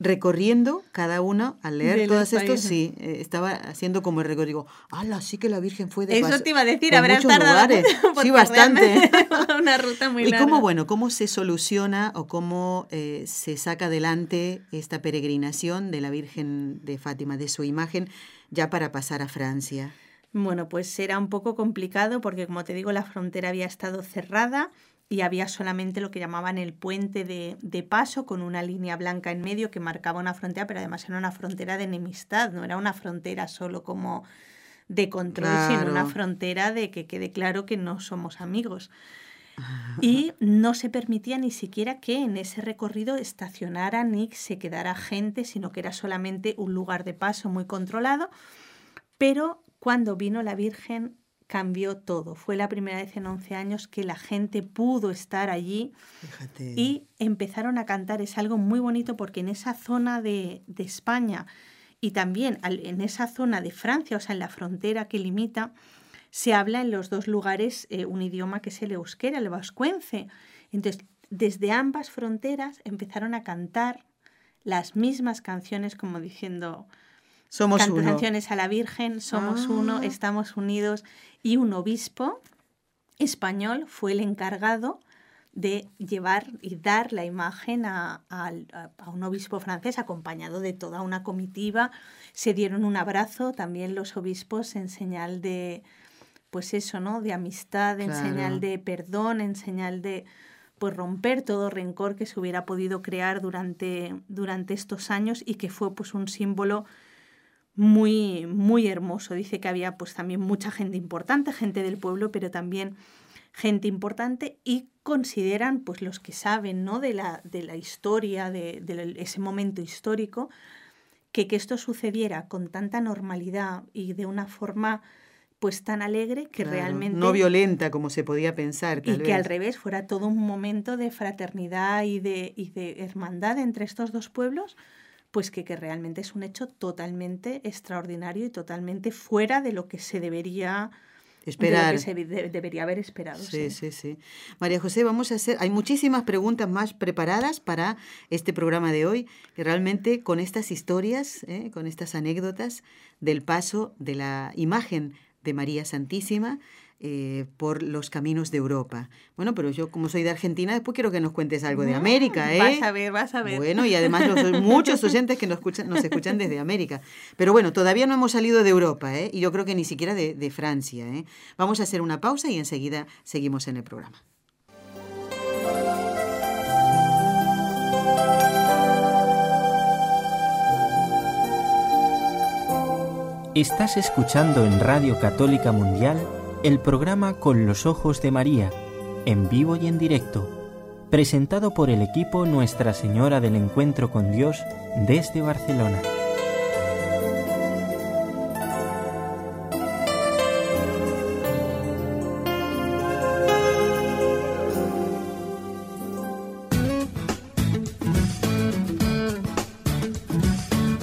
Recorriendo cada uno al leer todos estos, sí, eh, estaba haciendo como el recorrido. ¡Hala! Sí que la Virgen fue de Eso te iba a decir, habrás tardado Sí, bastante. una ruta muy larga. ¿Y cómo, bueno, cómo se soluciona o cómo eh, se saca adelante esta peregrinación de la Virgen de Fátima, de su imagen, ya para pasar a Francia? Bueno, pues era un poco complicado porque, como te digo, la frontera había estado cerrada y había solamente lo que llamaban el puente de, de, paso con una línea blanca en medio que marcaba una frontera, pero además era una frontera de enemistad, no era una frontera solo como de control, sino una frontera de que quede claro que no somos amigos. Y no se permitía ni siquiera que en ese recorrido estacionara ni se quedara gente, sino que era solamente un lugar de paso muy controlado. Pero cuando vino la Virgen cambió todo. Fue la primera vez en 11 años que la gente pudo estar allí y empezaron a cantar. Es algo muy bonito porque en esa zona de, España y también en esa zona de Francia, o sea, en la frontera que limita, se habla en los dos lugares eh, un idioma que es el euskera, el vascuence. Entonces, desde ambas fronteras empezaron a cantar las mismas canciones como diciendo, somos canciones a la Virgen, somos uno, ah. estamos unidos. Y un obispo español fue el encargado de llevar y dar la imagen a, un obispo francés acompañado de toda una comitiva. Se dieron un abrazo también los obispos en señal de, pues eso, ¿no? De amistad, en señal de perdón, en señal de pues romper todo rencor que se hubiera podido crear durante, durante estos años y que fue pues un símbolo muy, muy hermoso. Dice que había pues también mucha gente importante, gente del pueblo, pero también gente importante y consideran pues los que saben ¿no? de, la, de la historia, de, ese momento histórico, que que esto sucediera con tanta normalidad y de una forma pues tan alegre que realmente... No violenta como se podía pensar. y que al revés fuera todo un momento de fraternidad y de, y de hermandad entre estos dos pueblos, pues que, que, realmente es un hecho totalmente extraordinario y totalmente fuera de lo que se debería esperar. que se debería haber esperado. Sí, sí, sí, María José, vamos a hacer, hay muchísimas preguntas más preparadas para este programa de hoy, que realmente con estas historias, ¿eh? con estas anécdotas del paso de la imagen de María Santísima, eh, por los caminos de Europa. Bueno, pero yo como soy de Argentina, después quiero que nos cuentes algo de América, ¿eh? Vas a ver, vas a ver. Bueno, y además los, muchos oyentes que nos escuchan, nos escuchan desde América. Pero bueno, todavía no hemos salido de Europa, ¿eh? Y yo creo que ni siquiera de, de Francia, ¿eh? Vamos a hacer una pausa y enseguida seguimos en el programa. Estás escuchando en Radio Católica Mundial el programa Con los Ojos de María, en vivo y en directo, presentado por el equipo Nuestra Señora del Encuentro con Dios desde Barcelona.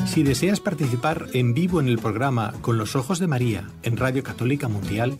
Si deseas participar en vivo en el programa Con los Ojos de María en Radio Católica Mundial,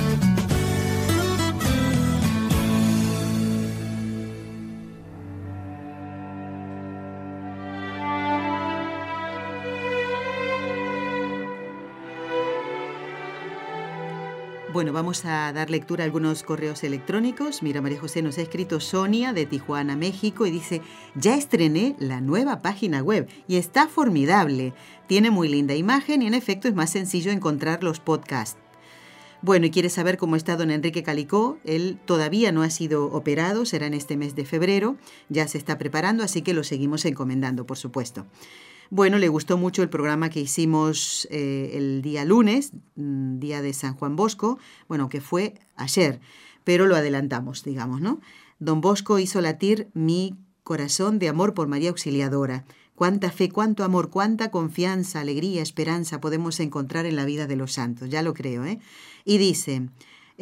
Bueno, vamos a dar lectura a algunos correos electrónicos. Mira, María José nos ha escrito Sonia de Tijuana, México, y dice, ya estrené la nueva página web y está formidable. Tiene muy linda imagen y en efecto es más sencillo encontrar los podcasts. Bueno, y quiere saber cómo está don Enrique Calicó. Él todavía no ha sido operado, será en este mes de febrero. Ya se está preparando, así que lo seguimos encomendando, por supuesto. Bueno, le gustó mucho el programa que hicimos eh, el día lunes, mm, día de San Juan Bosco, bueno, que fue ayer, pero lo adelantamos, digamos, ¿no? Don Bosco hizo latir mi corazón de amor por María Auxiliadora. Cuánta fe, cuánto amor, cuánta confianza, alegría, esperanza podemos encontrar en la vida de los santos, ya lo creo, ¿eh? Y dice,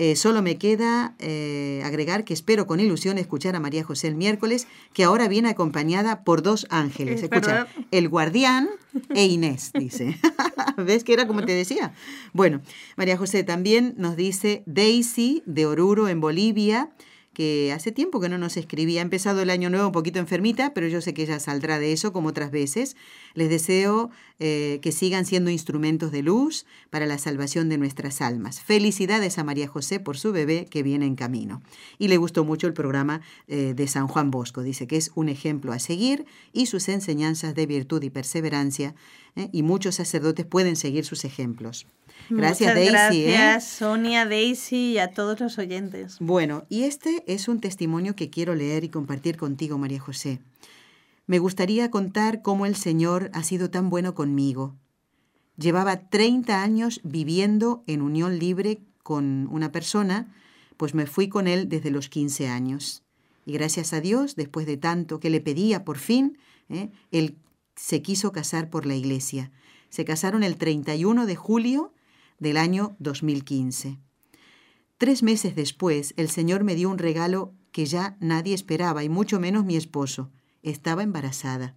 Eh, solo me queda eh, agregar que espero con ilusión escuchar a María José el miércoles, que ahora viene acompañada por dos ángeles. Escucha, el guardián e Inés, dice. ¿Ves que era como te decía? Bueno, María José también nos dice Daisy de Oruro en Bolivia que hace tiempo que no nos escribía. Ha empezado el año nuevo un poquito enfermita, pero yo sé que ella saldrá de eso como otras veces. Les deseo eh, que sigan siendo instrumentos de luz para la salvación de nuestras almas. Felicidades a María José por su bebé que viene en camino. Y le gustó mucho el programa eh, de San Juan Bosco. Dice que es un ejemplo a seguir y sus enseñanzas de virtud y perseverancia. ¿eh? y muchos sacerdotes pueden seguir sus ejemplos. Gracias, Daisy. ¿eh? Gracias, Sonia, Daisy y a todos los oyentes. Bueno, y este es un testimonio que quiero leer y compartir contigo, María José. Me gustaría contar cómo el Señor ha sido tan bueno conmigo. Llevaba 30 años viviendo en unión libre con una persona, pues me fui con él desde los 15 años. Y gracias a Dios, después de tanto que le pedía por fin, ¿eh? él se quiso casar por la iglesia. Se casaron el 31 de julio del año 2015. Tres meses después, el Señor me dio un regalo que ya nadie esperaba, y mucho menos mi esposo. Estaba embarazada.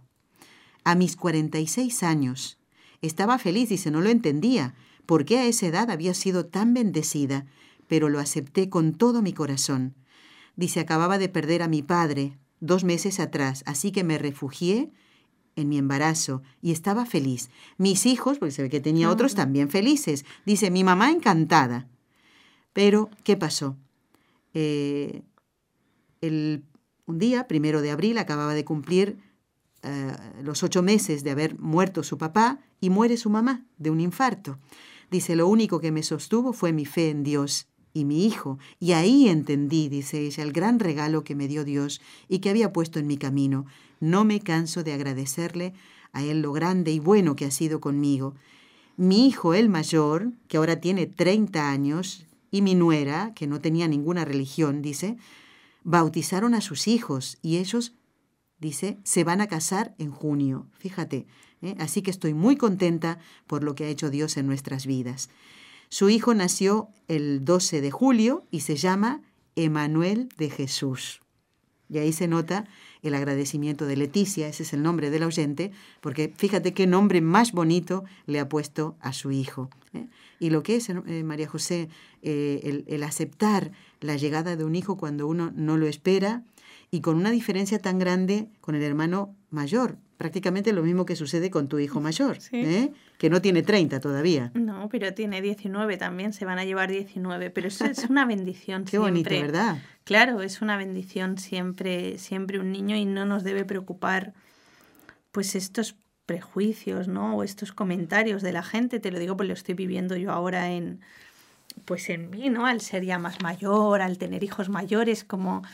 A mis 46 años. Estaba feliz y se no lo entendía. ¿Por qué a esa edad había sido tan bendecida? Pero lo acepté con todo mi corazón. Dice, acababa de perder a mi padre dos meses atrás, así que me refugié en mi embarazo y estaba feliz. Mis hijos, porque se ve que tenía otros, también felices. Dice, mi mamá encantada. Pero, ¿qué pasó? Eh, el, un día, primero de abril, acababa de cumplir eh, los ocho meses de haber muerto su papá y muere su mamá de un infarto. Dice, lo único que me sostuvo fue mi fe en Dios y mi hijo, y ahí entendí, dice ella, el gran regalo que me dio Dios y que había puesto en mi camino. No me canso de agradecerle a él lo grande y bueno que ha sido conmigo. Mi hijo, el mayor, que ahora tiene 30 años, y mi nuera, que no tenía ninguna religión, dice, bautizaron a sus hijos y ellos, dice, se van a casar en junio. Fíjate, ¿eh? así que estoy muy contenta por lo que ha hecho Dios en nuestras vidas. Su hijo nació el 12 de julio y se llama Emanuel de Jesús. Y ahí se nota el agradecimiento de Leticia, ese es el nombre del oyente, porque fíjate qué nombre más bonito le ha puesto a su hijo. ¿eh? Y lo que es, eh, María José, eh, el aceptar la llegada de un hijo cuando uno no lo espera y con una diferencia tan grande con el hermano mayor, prácticamente lo mismo que sucede con tu hijo mayor, ¿eh? que no tiene 30 todavía. No, pero tiene 19 también, se van a llevar 19, pero eso es una bendición. Qué bonito, ¿verdad? Claro, es una bendición siempre, siempre un niño y no nos debe preocupar pues estos prejuicios, ¿no? O estos comentarios de la gente, te lo digo porque lo estoy viviendo yo ahora en pues en mí, ¿no? Al ser ya más mayor, al tener hijos mayores, como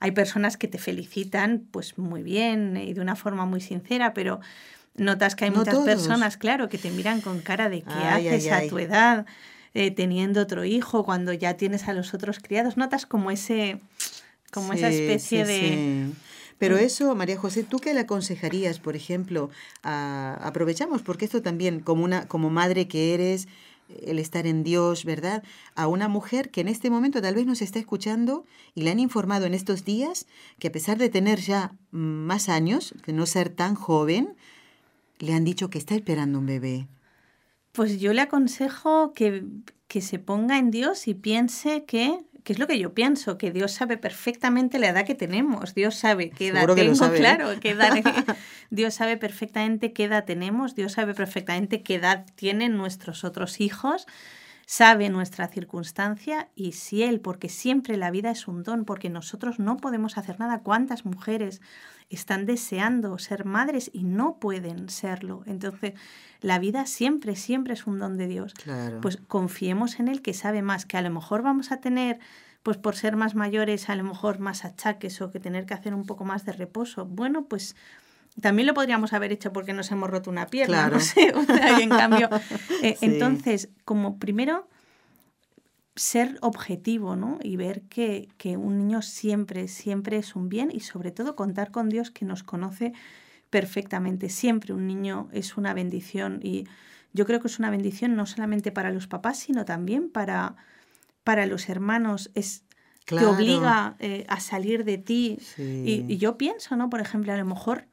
hay personas que te felicitan, pues muy bien y de una forma muy sincera, pero notas que hay muchas personas, claro, que te miran con cara de qué haces a tu edad, eh, teniendo otro hijo, cuando ya tienes a los otros criados. Notas como ese, como esa especie de. Pero mm. eso, María José, ¿tú qué le aconsejarías, por ejemplo? aprovechamos, porque esto también, como, una, como madre que eres, el estar en Dios, ¿verdad? A una mujer que en este momento tal vez nos está escuchando y le han informado en estos días que a pesar de tener ya más años, de no ser tan joven, le han dicho que está esperando un bebé. Pues yo le aconsejo que, que se ponga en Dios y piense que que es lo que yo pienso, que Dios sabe perfectamente la edad que tenemos, Dios sabe qué edad tengo, ¿eh? claro, qué edad, Dios sabe perfectamente qué edad tenemos, Dios sabe perfectamente qué edad tienen nuestros otros hijos, sabe nuestra circunstancia y si Él, porque siempre la vida es un don, porque nosotros no podemos hacer nada, ¿cuántas mujeres están deseando ser madres y no pueden serlo? Entonces, la vida siempre, siempre es un don de Dios. Pues confiemos en Él que sabe más, que a lo mejor vamos a tener, pues por ser más mayores, a lo mejor más achaques o que tener que hacer un poco más de reposo. Bueno, pues también lo podríamos haber hecho porque nos hemos roto una pierna, no sé. en cambio, eh, entonces, como primero ser objetivo, ¿no? Y ver que, que, un niño siempre, siempre es un bien y sobre todo contar con Dios que nos conoce perfectamente. Siempre un niño es una bendición y yo creo que es una bendición no solamente para los papás, sino también para, para los hermanos es te obliga eh, a salir de ti. Y, yo pienso, ¿no? Por ejemplo, a lo mejor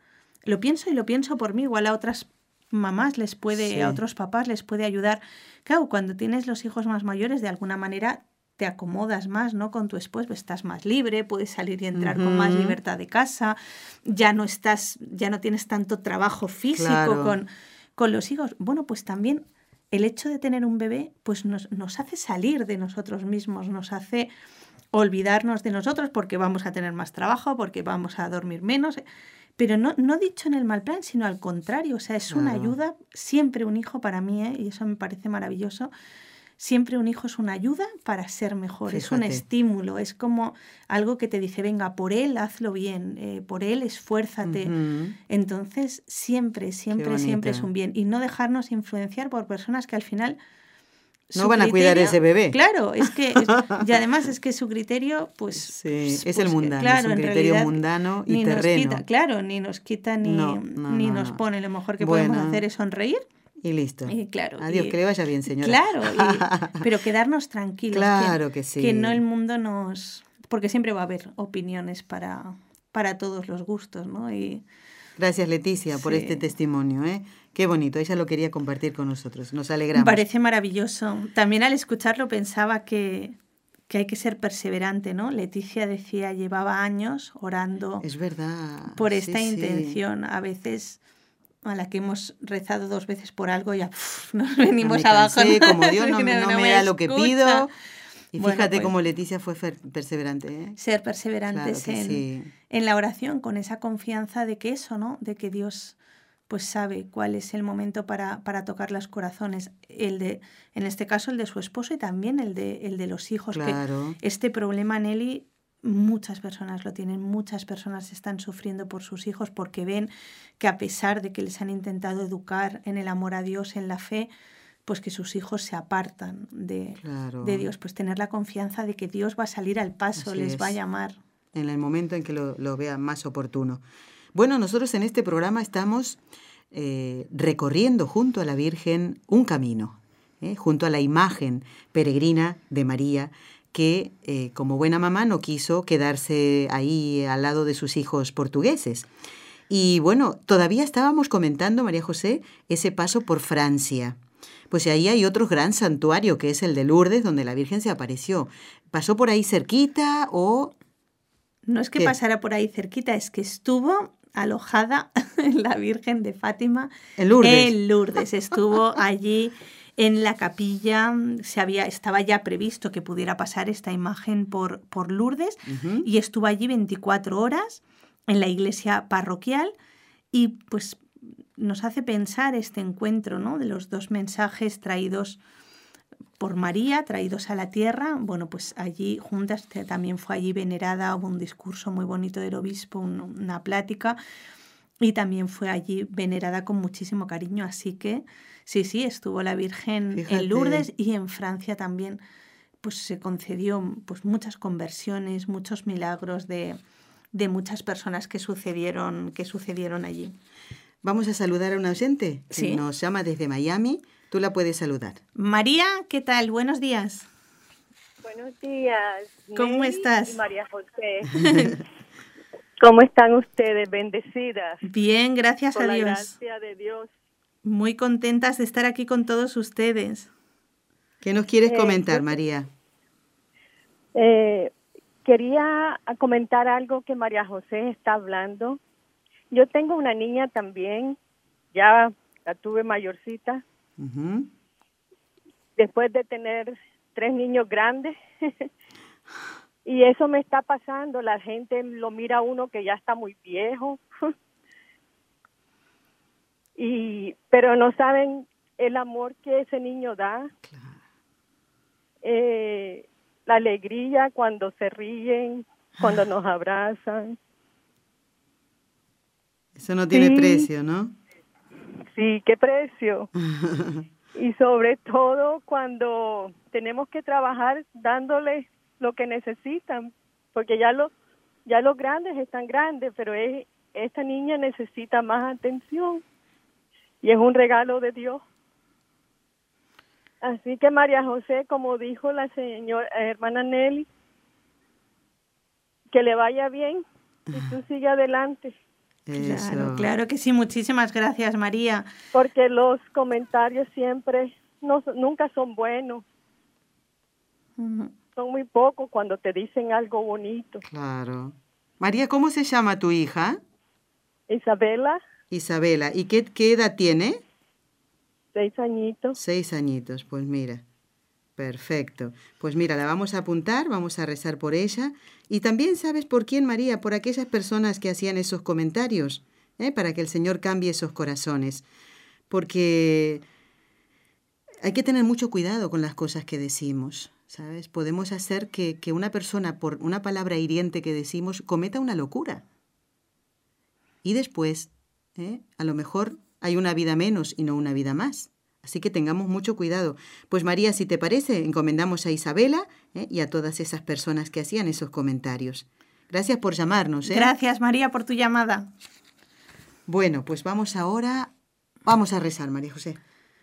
lo pienso y lo pienso por mí, igual a otras mamás les puede, a otros papás les puede ayudar. Claro, cuando tienes los hijos más mayores, de alguna manera te acomodas más, ¿no? Con tu esposo, estás más libre, puedes salir y entrar con más libertad de casa, ya no estás, ya no tienes tanto trabajo físico con, con los hijos. Bueno, pues también el hecho de tener un bebé, pues nos, nos hace salir de nosotros mismos, nos hace olvidarnos de nosotros porque vamos a tener más trabajo, porque vamos a dormir menos. Pero no, no dicho en el mal plan, sino al contrario. O sea, es una ayuda, siempre un hijo para mí, ¿eh? y eso me parece maravilloso. Siempre un hijo es una ayuda para ser mejor, es un estímulo, es como algo que te dice, venga, por él hazlo bien, eh, por él esfuérzate. Entonces, siempre, siempre, siempre es un bien. Y no dejarnos influenciar por personas que al final no van a cuidar ese bebé. Claro, es que y además es que su criterio, pues, sí, es pues, el mundano, es un criterio mundano y terreno. claro, ni nos quita ni, ni nos pone. Lo mejor que podemos hacer es sonreír. Y listo. Y claro. Adiós, que le vaya bien, señora. Claro, pero quedarnos tranquilos. Claro que, sí. Que no el mundo nos... Porque siempre va a haber opiniones para, para todos los gustos, ¿no? Y, Gracias, Leticia, por este testimonio. ¿eh? Qué bonito, ella lo quería compartir con nosotros. Nos alegramos. Parece maravilloso. También al escucharlo pensaba que, que hay que ser perseverante, ¿no? Leticia decía, llevaba años orando. Es verdad. Por esta intención. A veces a la que hemos rezado dos veces por algo, ya nos venimos abajo. Como Dios no, me da lo que pido. Y fíjate pues cómo Leticia fue perseverante. ¿eh? Ser perseverantes en, en, la oración, con esa confianza de que eso, ¿no? De que Dios pues sabe cuál es el momento para, para tocar los corazones. El de, en este caso, el de su esposo y también el de, el de los hijos. Claro. Que este problema, Nelly, muchas personas lo tienen, muchas personas están sufriendo por sus hijos porque ven que a pesar de que les han intentado educar en el amor a Dios, en la fe, pues que sus hijos se apartan de, de, Dios, pues tener la confianza de que Dios va a salir al paso, les va a llamar. En el momento en que lo, lo vean más oportuno. Bueno, nosotros en este programa estamos eh, recorriendo junto a la Virgen un camino, ¿eh? junto a la imagen peregrina de María, que eh, como buena mamá no quiso quedarse ahí al lado de sus hijos portugueses. Y bueno, todavía estábamos comentando, María José, ese paso por Francia pues ahí hay otro gran santuario que es el de Lourdes, donde la Virgen se apareció. ¿Pasó por ahí cerquita o...? No es que pasara por ahí cerquita, es que estuvo alojada en la Virgen de Fátima. En Lourdes. En Lourdes. Estuvo allí en la capilla, se había, estaba ya previsto que pudiera pasar esta imagen por, por Lourdes y estuvo allí 24 horas en la iglesia parroquial y pues nos hace pensar este encuentro ¿no? de los dos mensajes traídos por María, traídos a la tierra. Bueno, pues allí juntas también fue allí venerada, hubo un discurso muy bonito del obispo, una plática, y también fue allí venerada con muchísimo cariño. Así que sí, sí, estuvo la Virgen en Lourdes y en Francia también pues se concedió pues muchas conversiones, muchos milagros de, de muchas personas que sucedieron, que sucedieron allí. Vamos a saludar a una oyente que nos llama desde Miami. Tú la puedes saludar. María, ¿qué tal? Buenos días. Buenos días. ¿Cómo estás? María José. ¿Cómo están ustedes? Bendecidas. Bien, gracias a Dios. Gracias de Dios. Muy contentas de estar aquí con todos ustedes. ¿Qué nos quieres eh, comentar, María? Eh, quería comentar algo que María José está hablando yo tengo una niña también, ya la tuve mayorcita. Después de tener tres niños grandes. y eso me está pasando, la gente lo mira a uno que ya está muy viejo. y pero no saben el amor que ese niño da. Eh, la alegría cuando se ríen, cuando nos abrazan. Eso no tiene precio, ¿no? Sí, qué precio. y sobre todo cuando tenemos que trabajar dándole lo que necesitan, porque ya los ya los grandes están grandes, pero es, esta niña necesita más atención y es un regalo de Dios. Así que María José, como dijo la señora hermana Nelly, que le vaya bien y tú sigue adelante. Claro, claro que sí. Muchísimas gracias, María. Porque los comentarios siempre no, nunca son buenos. Son muy pocos cuando te dicen algo bonito. Claro. María, ¿cómo se llama tu hija? Isabela. Isabela. ¿Y qué, qué edad tiene? Seis añitos. Seis añitos, pues mira. Perfecto. Pues mira, la vamos a apuntar, vamos a rezar por ella. Y también sabes por quién, María, por aquellas personas que hacían esos comentarios, ¿eh? para que el Señor cambie esos corazones. Porque hay que tener mucho cuidado con las cosas que decimos, ¿sabes? Podemos hacer que, que una persona, por una palabra hiriente que decimos, cometa una locura. Y después, ¿eh? a lo mejor hay una vida menos y no una vida más. Así que tengamos mucho cuidado. Pues María, si te parece, encomendamos a Isabela ¿eh? y a todas esas personas que hacían esos comentarios. Gracias por llamarnos. ¿eh? Gracias María por tu llamada. Bueno, pues vamos ahora, vamos a rezar, María José,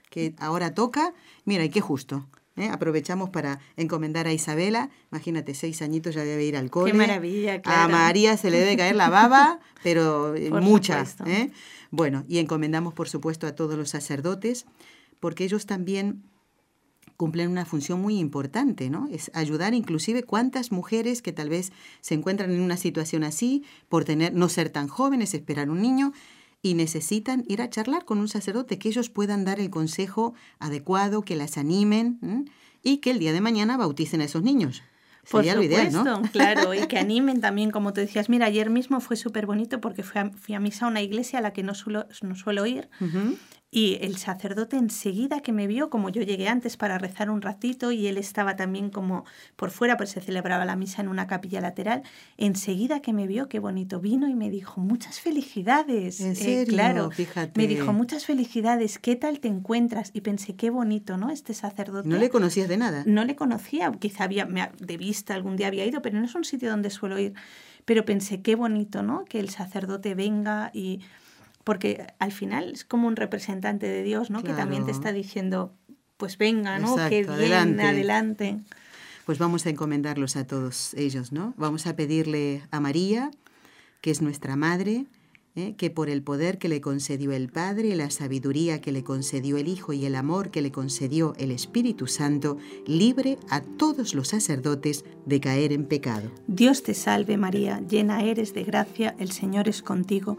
que ahora toca. Mira, y qué justo. ¿eh? Aprovechamos para encomendar a Isabela. Imagínate, seis añitos ya debe ir al cole. Qué maravilla, claro. A María se le debe caer la baba, pero mucha. ¿eh? Bueno, y encomendamos, por supuesto, a todos los sacerdotes, porque ellos también cumplen una función muy importante, ¿no? Es ayudar inclusive cuántas mujeres que tal vez se encuentran en una situación así, por tener, no ser tan jóvenes, esperar un niño, y necesitan ir a charlar con un sacerdote, que ellos puedan dar el consejo adecuado, que las animen y que el día de mañana bauticen a esos niños. Por supuesto, claro, y que animen también, como te decías. Mira, ayer mismo fue súper bonito porque fui a, fui a, misa a una iglesia a la que no suelo, no suelo ir. Y el sacerdote enseguida que me vio, como yo llegué antes para rezar un ratito y él estaba también como por fuera, pues se celebraba la misa en una capilla lateral, enseguida que me vio, qué bonito, vino y me dijo, muchas felicidades. ¿En serio? claro, Fíjate. me dijo, muchas felicidades, ¿qué tal te encuentras? Y pensé, qué bonito, ¿no? Este sacerdote. ¿No le conocías de nada? No le conocía, quizá había, de vista algún día había ido, pero no es un sitio donde suelo ir. Pero pensé, qué bonito, ¿no? Que el sacerdote venga y porque al final es como un representante de Dios, ¿no? Que también te está diciendo, pues venga, ¿no? Exacto, que bien, adelante. adelante. Pues vamos a encomendarlos a todos ellos, ¿no? Vamos a pedirle a María, que es nuestra madre, ¿eh? que por el poder que le concedió el Padre, la sabiduría que le concedió el Hijo y el amor que le concedió el Espíritu Santo, libre a todos los sacerdotes de caer en pecado. Dios te salve María, llena eres de gracia, el Señor es contigo.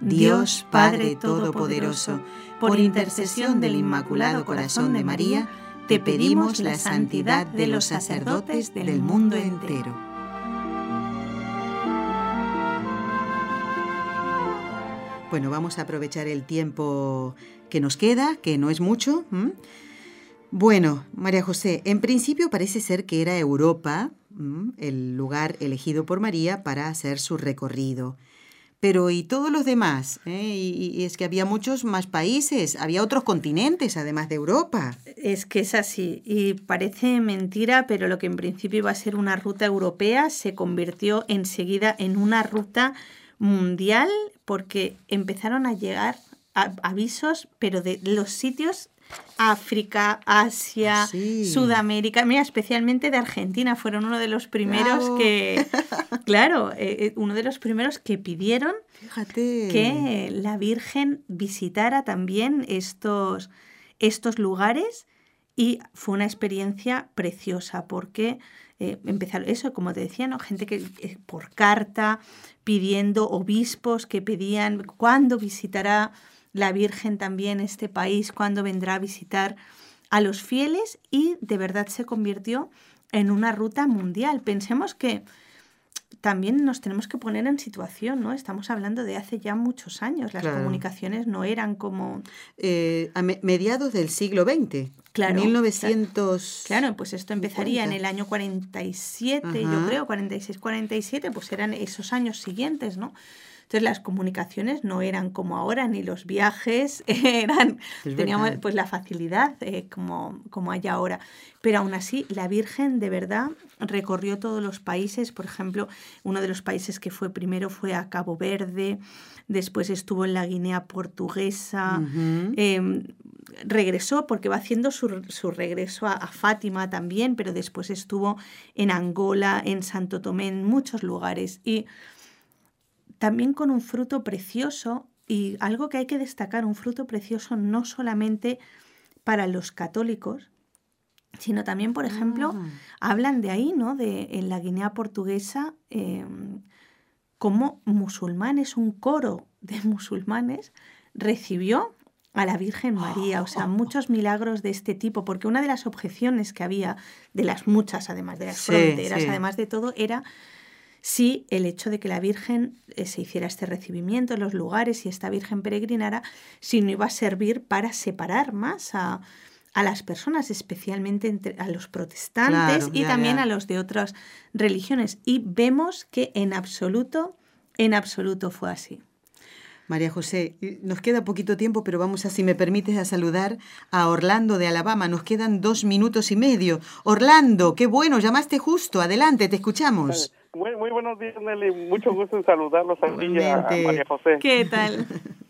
Dios Padre Todopoderoso, por intercesión del Inmaculado Corazón de María, te pedimos la santidad de los sacerdotes del mundo entero. Bueno, vamos a aprovechar el tiempo que nos queda, que no es mucho. Bueno, María José, en principio parece ser que era Europa el lugar elegido por María para hacer su recorrido. Pero ¿y todos los demás? ¿Eh? Y, es que había muchos más países, había otros continentes además de Europa. Es que es así, y parece mentira, pero lo que en principio iba a ser una ruta europea se convirtió enseguida en una ruta mundial porque empezaron a llegar avisos, pero de los sitios África, Asia, Sí. Sudamérica, mira, especialmente de Argentina, fueron uno de los primeros que, claro, eh, eh, uno de los primeros que pidieron Fíjate. que la Virgen visitara también estos, estos lugares y fue una experiencia preciosa porque eh, empezaron eso, como te decía, ¿no? gente que eh, por carta pidiendo obispos que pedían cuándo visitará la Virgen también este país, cuándo vendrá a visitar a los fieles y de verdad se convirtió en una ruta mundial. Pensemos que también nos tenemos que poner en situación, ¿no? Estamos hablando de hace ya muchos años. Las comunicaciones no eran como... Eh, a mediados del siglo XX. Claro. 1900... Claro, pues esto empezaría en el año 47, yo creo, 46, 47, pues eran esos años siguientes, ¿no? Entonces las comunicaciones no eran como ahora, ni los viajes eran, teníamos pues la facilidad eh, como, como hay ahora. Pero aún así, la Virgen de verdad recorrió todos los países. Por ejemplo, uno de los países que fue primero fue a Cabo Verde, después estuvo en la Guinea portuguesa. Regresó porque va haciendo su, su regreso a, a, Fátima también, pero después estuvo en Angola, en Santo Tomé, en muchos lugares. Y también con un fruto precioso y algo que hay que destacar, un fruto precioso no solamente para los católicos, sino también, por ejemplo, ah. hablan de ahí, ¿no? De en la Guinea portuguesa, em, como musulmanes, un coro de musulmanes recibió a la Virgen María, o sea, muchos milagros de este tipo, porque una de las objeciones que había, de las muchas, además de las fronteras, además de todo, era si el hecho de que la Virgen eh, se hiciera este recibimiento en los lugares y esta Virgen peregrinara, si no iba a servir para separar más a, las personas, especialmente entre, a los protestantes y también a los de otras religiones. Y vemos que en absoluto, en absoluto fue así. María José, nos queda poquito tiempo, pero vamos a, si me permites, a saludar a Orlando de Alabama. Nos quedan dos minutos y medio. Orlando, qué bueno, llamaste justo. Adelante, te escuchamos. Muy, muy buenos días, Nelly. Mucho gusto en saludarlos a ti a María José. ¿Qué tal?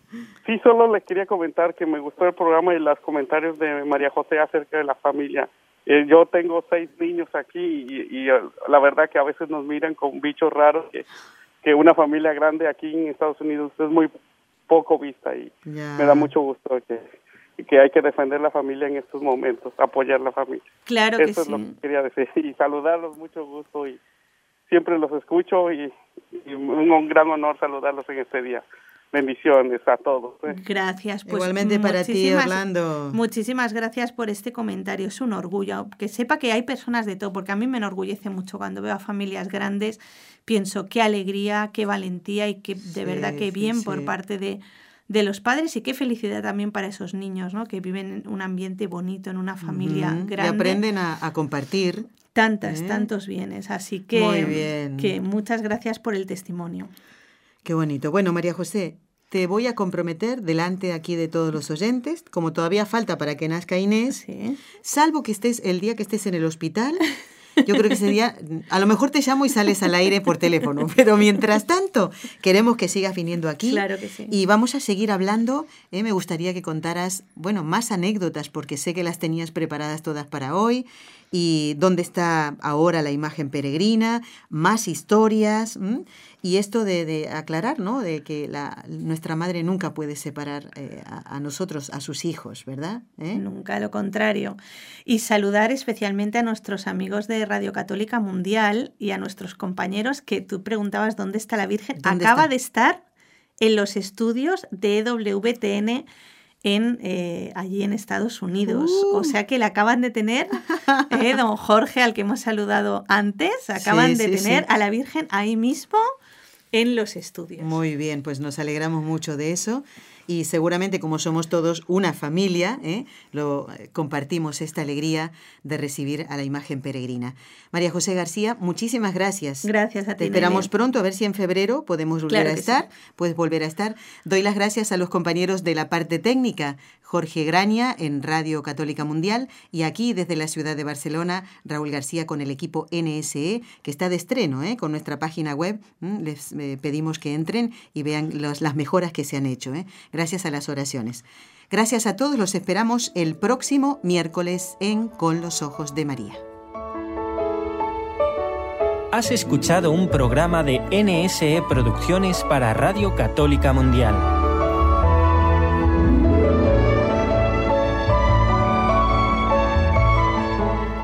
Sí, solo les quería comentar que me gustó el programa y los comentarios de María José acerca de la familia. Eh, yo tengo seis niños aquí y, eh, la verdad que a veces nos miran con bichos raros que, que una familia grande aquí en Estados Unidos es muy poco vista y me da mucho gusto que, que hay que defender la familia en estos momentos, apoyar la familia. Claro Eso es lo que quería decir y saludarlos, mucho gusto y siempre los escucho y, un, gran honor saludarlos en este día. Bendiciones a todos. ¿eh? Gracias. Pues Igualmente para ti, Orlando. Muchísimas gracias por este comentario. Es un orgullo. Que sepa que hay personas de todo, porque a mí me enorgullece mucho cuando veo a familias grandes. Pienso qué alegría, qué valentía y qué de verdad qué bien por parte de, de los padres y qué felicidad también para esos niños, ¿no? Que viven en un ambiente bonito, en una familia grande. Y aprenden a, a compartir tantas, ¿Eh? tantos bienes. Así que, que muchas gracias por el testimonio. Qué bonito. Bueno, María José, te voy a comprometer delante aquí de todos los oyentes, como todavía falta para que nazca Inés, salvo que estés el día que estés en el hospital, yo creo que sería, a lo mejor te llamo y sales al aire por teléfono, pero mientras tanto queremos que sigas viniendo aquí. Claro que sí. Y vamos a seguir hablando. ¿eh? Me gustaría que contaras, bueno, más anécdotas, porque sé que las tenías preparadas todas para hoy y dónde está ahora la imagen peregrina, más historias y esto de, aclarar, ¿no? De que la, nuestra madre nunca puede separar eh, a, nosotros, a sus hijos, ¿verdad? ¿Eh? Nunca, lo contrario. Y saludar especialmente a nuestros amigos de Radio Católica Mundial y a nuestros compañeros que tú preguntabas dónde está la Virgen. Acaba de estar en los estudios de EWTN en, eh, allí en Estados Unidos. O uh. sea que le acaban de tener, eh, don Jorge, al que hemos saludado antes, acaban de tener a la Virgen ahí mismo en los estudios. Muy bien, pues nos alegramos mucho de eso y seguramente como somos todos una familia, ¿eh? lo eh, compartimos esta alegría de recibir a la imagen peregrina. María José García, muchísimas gracias. Gracias a ti. Te esperamos pronto a ver si en febrero podemos volver a estar. Puedes volver a estar. Doy las gracias a los compañeros de la parte técnica, Jorge Graña en Radio Católica Mundial y aquí desde la ciudad de Barcelona, Raúl García con el equipo NSE, que está de estreno ¿eh? con nuestra página web. Les eh, pedimos que entren y vean las mejoras que se han hecho. ¿eh? Gracias a las oraciones. Gracias a todos, los esperamos el próximo miércoles en Con los Ojos de María. Has escuchado un programa de NSE Producciones para Radio Católica Mundial.